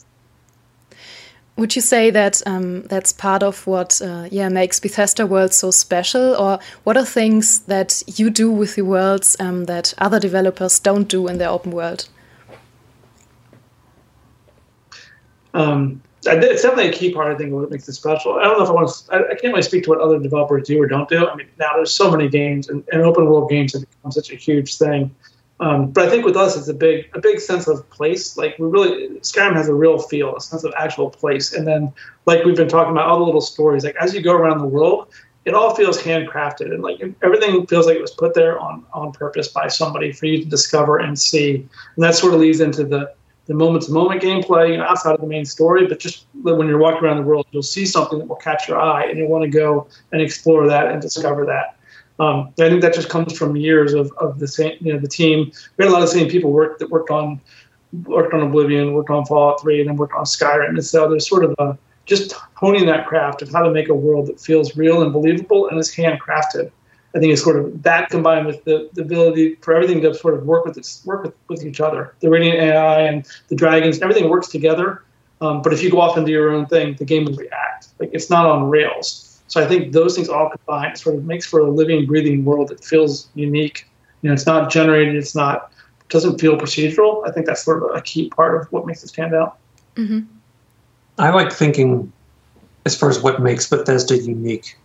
A: Would you say that um, that's part of what uh, yeah makes Bethesda worlds so special, or what are things that you do with your worlds um, that other developers don't do in their open world?
C: Um, it's definitely a key part. I think what makes it special. I don't know if I want to. I, I, can't really speak to what other developers do or don't do. I mean, now there's so many games, and, and open world games have become such a huge thing. Um, but I think with us, it's a big, a big sense of place. Like we really, Skyrim has a real feel, a sense of actual place. And then, like we've been talking about, all the little stories. Like as you go around the world, it all feels handcrafted, and like everything feels like it was put there on on purpose by somebody for you to discover and see. And that sort of leads into the the moment to moment gameplay, you know, outside of the main story. But just when you're walking around the world, you'll see something that will catch your eye, and you'll want to go and explore that and discover that. Um, I think that just comes from years of, of the same, you know, the team. We had a lot of the same people work that worked on worked on Oblivion, worked on Fallout 3, and then worked on Skyrim. And so there's sort of a just honing that craft of how to make a world that feels real and believable and is handcrafted. I think it's sort of that combined with the, the ability for everything to sort of work with its, work with, with each other. The radiant AI and the dragons, everything works together. Um, but if you go off and do your own thing, the game will react. Like it's not on rails. So I think those things all combined sort of makes for a living, breathing world that feels unique. You know, it's not generated, it's not doesn't feel procedural. I think that's sort of a key part of what makes it stand out.
A: Mm-hmm.
B: I like thinking as far as what makes Bethesda unique.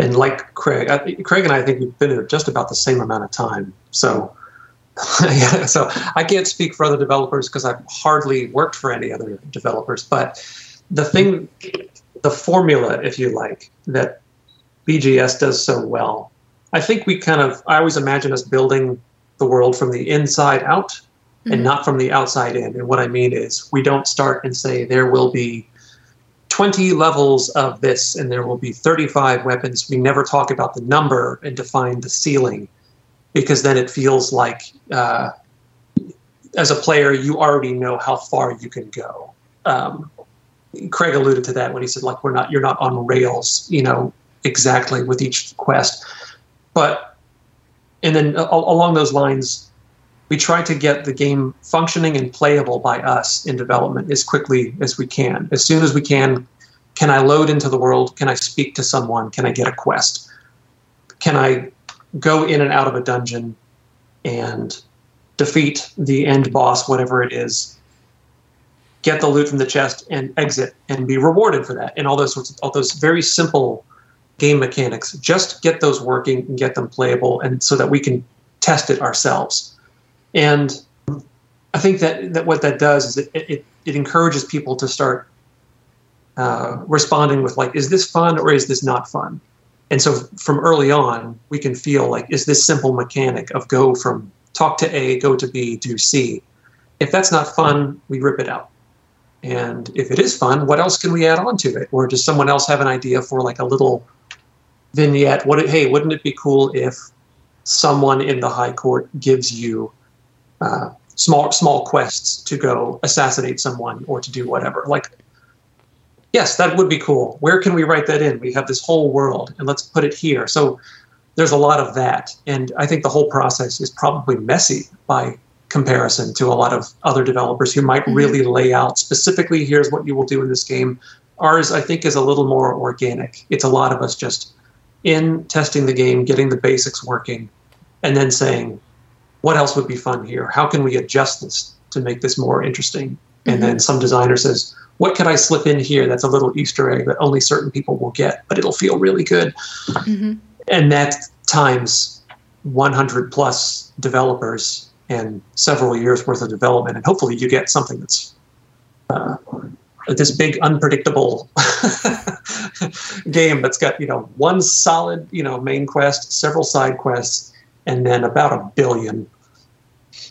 B: And like Craig, I, Craig and I, I think we've been here just about the same amount of time. So, yeah, so I can't speak for other developers because I've hardly worked for any other developers. But the thing the formula, if you like, that BGS does so well. I think we kind of, I always imagine us building the world from the inside out mm-hmm. and not from the outside in. And what I mean is, we don't start and say there will be 20 levels of this and there will be 35 weapons. We never talk about the number and define the ceiling because then it feels like, uh, as a player, you already know how far you can go. Um, Craig alluded to that when he said like we're not you're not on rails, you know, exactly with each quest. But and then uh, along those lines, we try to get the game functioning and playable by us in development as quickly as we can. As soon as we can, can I load into the world? Can I speak to someone? Can I get a quest? Can I go in and out of a dungeon and defeat the end boss, whatever it is, get the loot from the chest and exit and be rewarded for that and all those sorts of all those very simple game mechanics. Just get those working and get them playable and so that we can test it ourselves. And i think that, that what that does is it, it, it encourages people to start uh, responding with like is this fun or is this not fun? And so from early on we can feel like is this simple mechanic of go from talk to a go to b do c? If that's not fun we rip it out and if it is fun, what else can we add on to it? Or does someone else have an idea for like a little vignette? What? Hey, wouldn't it be cool if someone in the high court gives you uh, small small quests to go assassinate someone or to do whatever? Like, yes, that would be cool. Where can we write that in? We have this whole world, and let's put it here. So there's a lot of that, and I think the whole process is probably messy by comparison to a lot of other developers who might mm-hmm. really lay out specifically here's what you will do in this game. Ours, I think, is a little more organic. It's a lot of us just in testing the game, getting the basics working, and then saying, what else would be fun here? How can we adjust this to make this more interesting? Mm-hmm. And then some designer says, what could I slip in here that's a little Easter egg that only certain people will get, but it'll feel really good?
A: Mm-hmm.
B: And that times 100 plus developers and several years worth of development, and hopefully you get something that's uh, this big unpredictable game that's got you know one solid you know main quest, several side quests, and then about a billion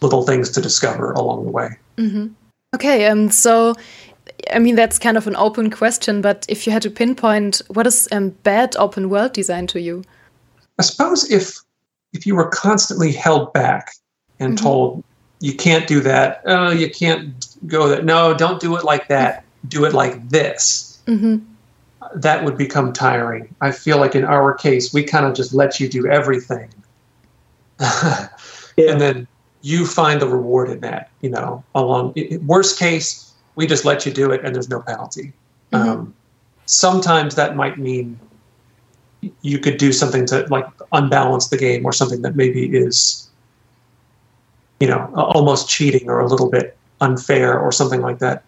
B: little things to discover along the way.
A: Mm-hmm. Okay, um, so I mean that's kind of an open question, but if you had to pinpoint what is um, bad open world design to you,
B: I suppose if if you were constantly held back and mm-hmm. told you can't do that, oh, you can't go that, no, don't do it like that, do it like this. Mm-hmm. That would become tiring. I feel like in our case, we kind of just let you do everything. yeah. And then you find the reward in that, you know, along worst case, we just let you do it and there's no penalty. Mm-hmm. Um, sometimes that might mean you could do something to like unbalance the game or something that maybe is you know almost cheating or a little bit unfair or something like that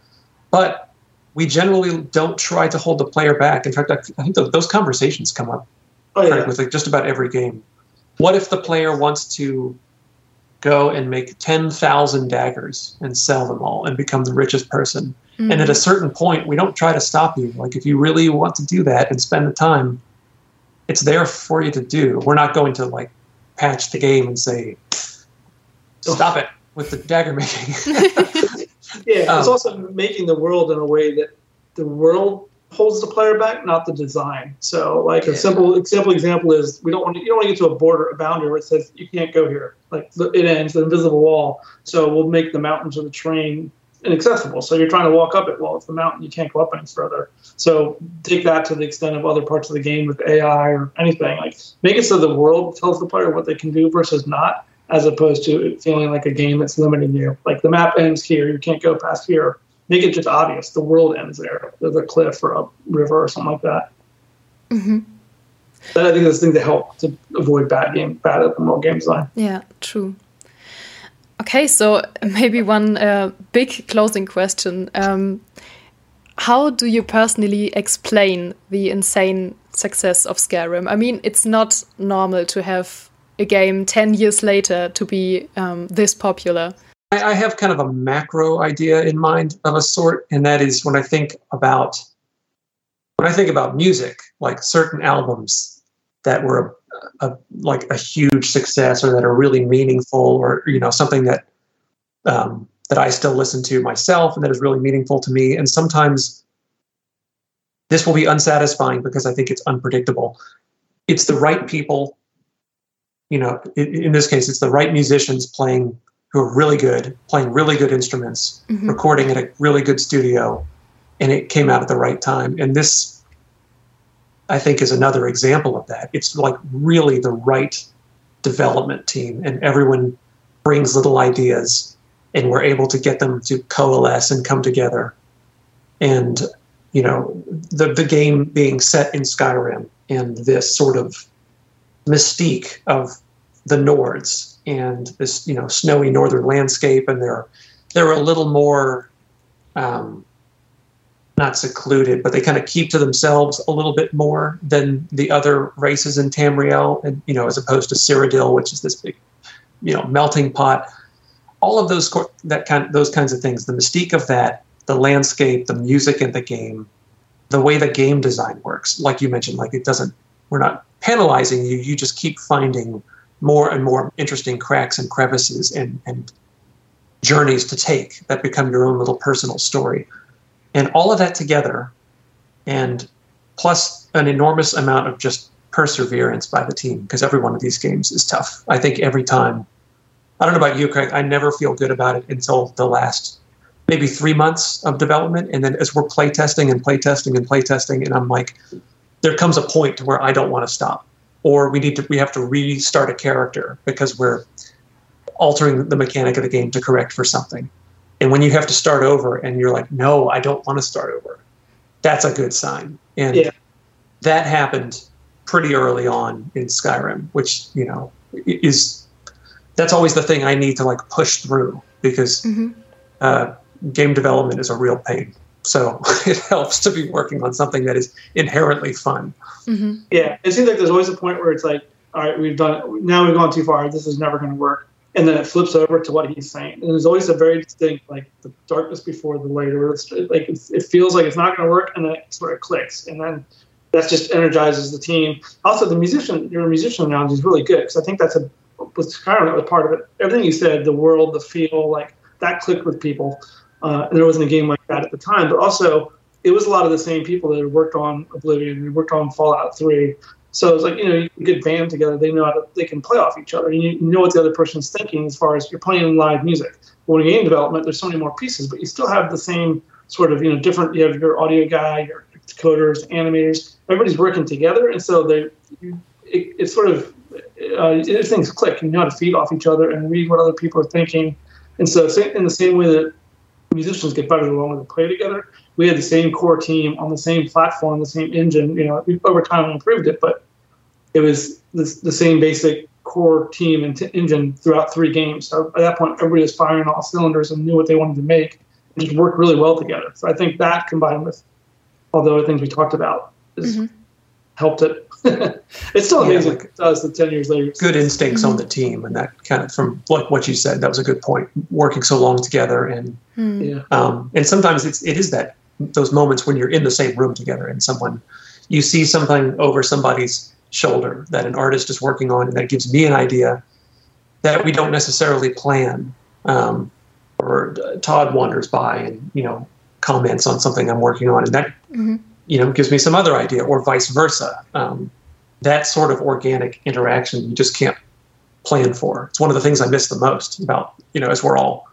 B: but we generally don't try to hold the player back in fact i, think those conversations come up oh, yeah. with like just about every game what if the player wants to go and make 10,000 daggers and sell them all and become the richest person mm-hmm. and at a certain point we don't try to stop you like if you really want to do that and spend the time it's there for you to do. We're not going to like patch the game and say, stop it with the dagger making.
C: yeah, um, it's also making the world in a way that the world holds the player back, not the design. So, like a simple simple example is we don't want to, you don't want to get to a border, a boundary where it says you can't go here. Like it ends, the invisible wall. So we'll make the mountains or the terrain inaccessible. So you're trying to walk up it. Well, it's the mountain. You can't go up any further. So take that to the extent of other parts of the game with AI or anything. Like make it so the world tells the player what they can do versus not, as opposed to feeling like a game that's limiting you. Like the map ends here. You can't go past here. Make it just obvious. The world ends there. There's a cliff or a river or something like that. Mm-hmm. I think that's the thing to help to avoid bad game, bad open world game design.
A: Yeah, true. Okay, so maybe one uh, big closing question. Um, how do you personally explain the insane success of Skyrim? I mean, it's not normal to have a game 10 years later to be um, this popular.
B: I have kind of a macro idea in mind of a sort, and that is when I think about when I think about music, like certain albums that were a, like a huge success or that are really meaningful or you know something that um, that I still listen to myself and that is really meaningful to me. And sometimes this will be unsatisfying because I think it's unpredictable. It's the right people, you know, in, in this case, it's the right musicians playing who are really good, playing really good instruments, mm-hmm. recording at a really good studio, and it came out at the right time. And this I think is another example of that. It's like really the right development team, and everyone brings little ideas, and we're able to get them to coalesce and come together. And you know, the the game being set in Skyrim and this sort of mystique of the Nords and this you know snowy northern landscape, and they're they're a little more um, not secluded, but they kind of keep to themselves a little bit more than the other races in Tamriel, and you know, as opposed to Cyrodiil, which is this big, you know, melting pot. All of those that kind those kinds of things, the mystique of that, the landscape, the music in the game, the way the game design works, like you mentioned, like it doesn't. We're not penalizing you. You just keep finding more and more interesting cracks and crevices and and journeys to take that become your own little personal story and all of that together, and plus an enormous amount of just perseverance by the team, because every one of these games is tough. I think every time, I don't know about you, Craig, I never feel good about it until the last maybe three months of development. And then as we're playtesting and playtesting and playtesting, and I'm like, there comes a point to where I don't want to stop. Or we need to we have to restart a character because we're altering the mechanic of the game to correct for something. And when you have to start over and you're like, no, I don't want to start over, that's a good sign. And yeah. that happened pretty early on in Skyrim, which, you know, is that's always the thing I need to like push through because mm-hmm. uh, game development is a real pain. So it helps to be working on something that is inherently fun.
C: Mm-hmm. Yeah, it seems like there's always a point where it's like all right, we've done it. Now we've gone too far. This is never going to work. And then it flips over to what he's saying. And there's always a very distinct, like the darkness before the light, or it's, like it's, it feels like it's not going to work, and then it sort of clicks, and then that just energizes the team. Also, the musician, your musician analogy is really good because I think that's a was kind of part of it. Everything you said, the world, the feel, like that clicked with people. Uh, and there wasn't a game like that at the time, but also it was a lot of the same people that had worked on Oblivion and worked on Fallout 3. So it's like you know, you get band together. They know how to, they can play off each other. And you know what the other person's thinking as far as you're playing live music. When game development, there's so many more pieces, but you still have the same sort of you know different. You have your audio guy, your coders, animators. Everybody's working together, and so they it, it's sort of uh, things click. You know how to feed off each other and read what other people are thinking. And so in the same way that musicians get better the longer they play together, we had the same core team on the same platform, the same engine. You know, over time we improved it, but it was the, the same basic core team and t- engine throughout three games. So at that point, everybody was firing all cylinders and knew what they wanted to make, and just worked really well together. So I think that combined with all the other things we talked about is mm-hmm. Helped it. it's still amazing yeah, like, it does the 10 years later.
B: Good instincts on the team. And that kind of, from like what you said, that was a good point. Working so long together. And, mm. yeah. um, and sometimes it's, it is that, those moments when you're in the same room together and someone, you see something over somebody's shoulder that an artist is working on. And that gives me an idea that we don't necessarily plan. Um, or uh, Todd wanders by and, you know, comments on something I'm working on. And that, mm-hmm you know, gives me some other idea, or vice versa. Um, that sort of organic interaction you just can't plan for. It's one of the things I miss the most about, you know, as we're all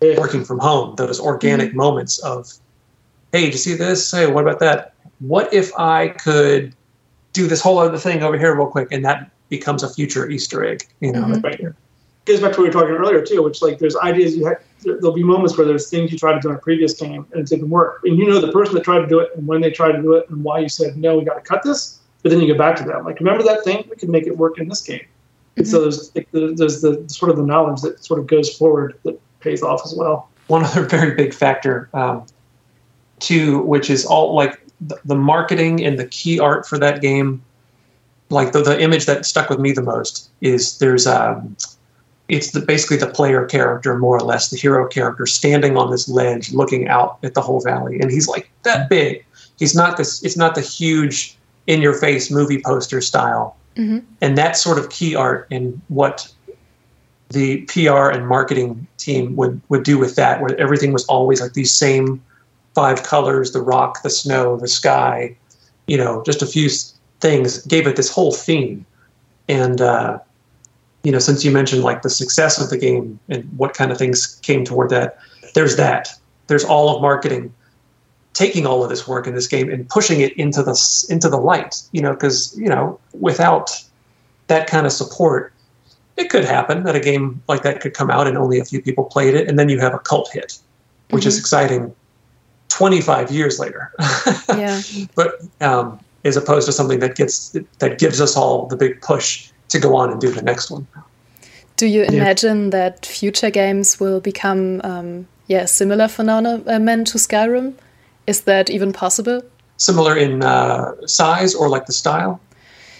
B: working from home, those organic mm-hmm. moments of, hey, did you see this? Hey, what about that? What if I could do this whole other thing over here real quick? And that becomes a future Easter egg, you know, mm-hmm. right here
C: goes back to what we were talking earlier too, which like there's ideas you have. There'll be moments where there's things you tried to do in a previous game and it didn't work, and you know the person that tried to do it and when they tried to do it and why you said no, we got to cut this. But then you go back to them, like remember that thing? We can make it work in this game. Mm-hmm. And so there's like, there's the sort of the knowledge that sort of goes forward that pays off as well.
B: One other very big factor, um, too, which is all like the, the marketing and the key art for that game like the, the image that stuck with me the most is there's um, it's the, basically the player character, more or less, the hero character, standing on this ledge, looking out at the whole valley, and he's like that big. He's not this. It's not the huge, in-your-face movie poster style, mm-hmm. and that sort of key art and what the PR and marketing team would would do with that, where everything was always like these same five colors: the rock, the snow, the sky. You know, just a few things gave it this whole theme, and. Uh, you know, since you mentioned like the success of the game and what kind of things came toward that, there's that. There's all of marketing taking all of this work in this game and pushing it into the into the light. You know, because you know, without that kind of support, it could happen that a game like that could come out and only a few people played it, and then you have a cult hit, which mm-hmm. is exciting. 25 years later.
A: yeah.
B: But um, as opposed to something that gets that gives us all the big push to go on and do the next one.
A: Do you imagine yeah. that future games will become, um, yeah, similar phenomenon to Skyrim? Is that even possible?
B: Similar in uh, size or like the style?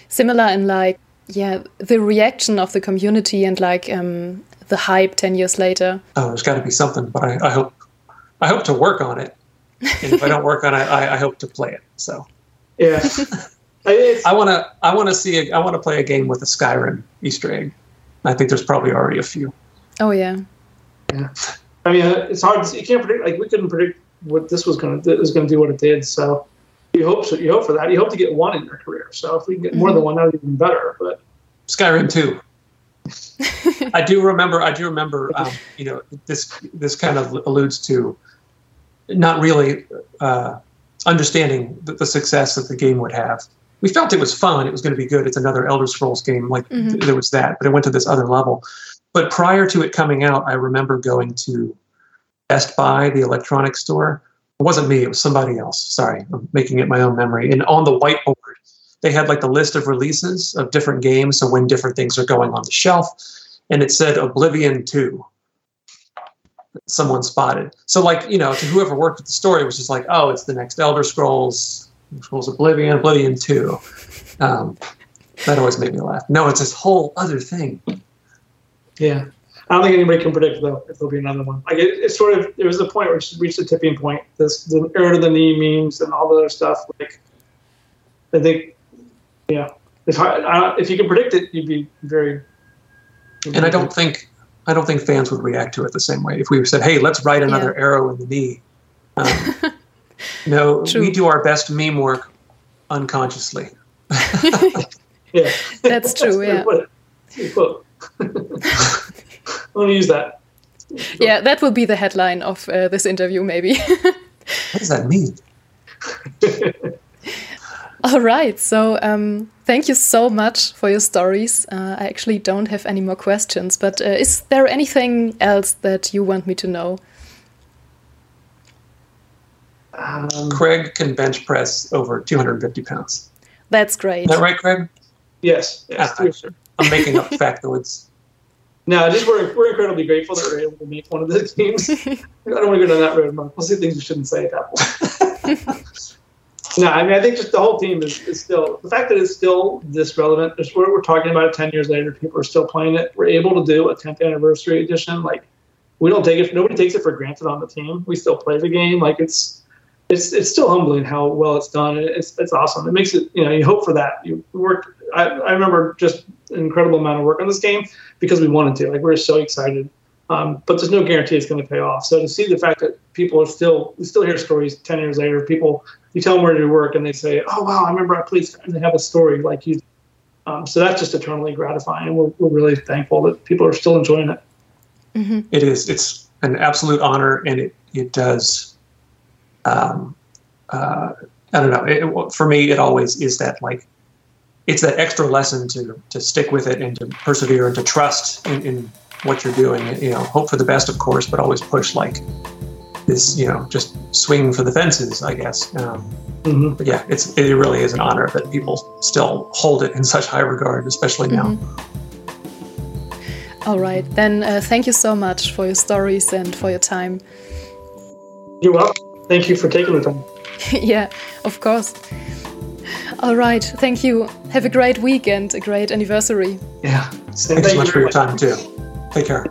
A: Similar in like, yeah, the reaction of the community and like um, the hype ten years later.
B: Oh, there's got to be something, but I, I, hope, I hope to work on it. And if I don't work on it, I, I hope to play it. So.
C: Yeah.
B: I want to. I want to see. A, I want to play a game with a Skyrim Easter egg. I think there's probably already a few.
A: Oh yeah.
C: Yeah. I mean, uh, it's hard. You can't predict. Like we couldn't predict what this was going to was going to do. What it did. So you hope. So you hope for that. You hope to get one in your career. So if we can get more mm-hmm. than one, that would be even better. But
B: Skyrim two. I do remember. I do remember. Um, you know, this this kind of alludes to not really uh, understanding the, the success that the game would have we felt it was fun. It was going to be good. It's another Elder Scrolls game. Like mm-hmm. th- there was that, but it went to this other level. But prior to it coming out, I remember going to Best Buy, the electronics store. It wasn't me. It was somebody else. Sorry, I'm making it my own memory. And on the whiteboard, they had like the list of releases of different games. So when different things are going on the shelf, and it said Oblivion 2 someone spotted. So like, you know, to whoever worked at the store, it was just like, oh, it's the next Elder Scrolls, Scrolls Oblivion, Oblivion 2. Um, that always made me laugh. No, it's this whole other thing.
C: Yeah. I don't think anybody can predict though if there'll be another one. Like it, it's sort of there was a point where it reached a tipping point. This the era of the knee memes and all the other stuff. Like I think, yeah, it's hard. I, if you can predict it, you'd be very.
B: You'd and I don't think I don't think fans would react to it the same way if we said, "Hey, let's write another yeah. arrow in the knee." Um, no, True. we do our best meme work unconsciously.
C: yeah,
A: that's true. yeah.
C: I'm going to use that.
A: Yeah, that will be the headline of uh, this interview, maybe.
B: what does that mean?
A: All right. So, um, thank you so much for your stories. Uh, I actually don't have any more questions, but uh, is there anything else that you want me to know?
B: Um, Craig can bench press over 250 pounds.
A: That's great.
B: Is that right, Craig?
C: Yes. yes
B: ah, I'm making up factoids.
C: No, just we're, we're incredibly grateful that we're able to make one of the games. I don't want to go down that road. We'll see things we shouldn't say at that point. no, I mean, I think just the whole team is, is still the fact that it's still this relevant. Just what we're talking about it 10 years later, people are still playing it. We're able to do a 10th anniversary edition. Like, we don't take it, nobody takes it for granted on the team. We still play the game. Like, it's, it's, it's still humbling how well it's done. It's, it's awesome. It makes it, you know, you hope for that. You work, I, I remember just an incredible amount of work on this game because we wanted to. Like we are so excited. Um, but there's no guarantee it's going to pay off. So to see the fact that people are still, we still hear stories 10 years later, people, you tell them where to work and they say, oh, wow, I remember I played, and they have a story like you. Um, so that's just eternally gratifying. and We're, we're really thankful that people are still enjoying it.
B: Mm-hmm. it is. It's an absolute honor and it, it does, um, uh, I don't know. It, for me, it always is that like it's that extra lesson to to stick with it and to persevere and to trust in, in what you're doing. You know, hope for the best, of course, but always push like this. You know, just swing for the fences, I guess. Um, mm-hmm. But yeah, it's it really is an honor that people still hold it in such high regard, especially now. Mm-hmm.
A: All right, then. Uh, thank you so much for your stories and for your time.
C: You're welcome. Thank you for taking the time.
A: yeah, of course. All right. Thank you. Have a great weekend, a great anniversary.
C: Yeah.
B: Thanks so much for your time, too. Take care.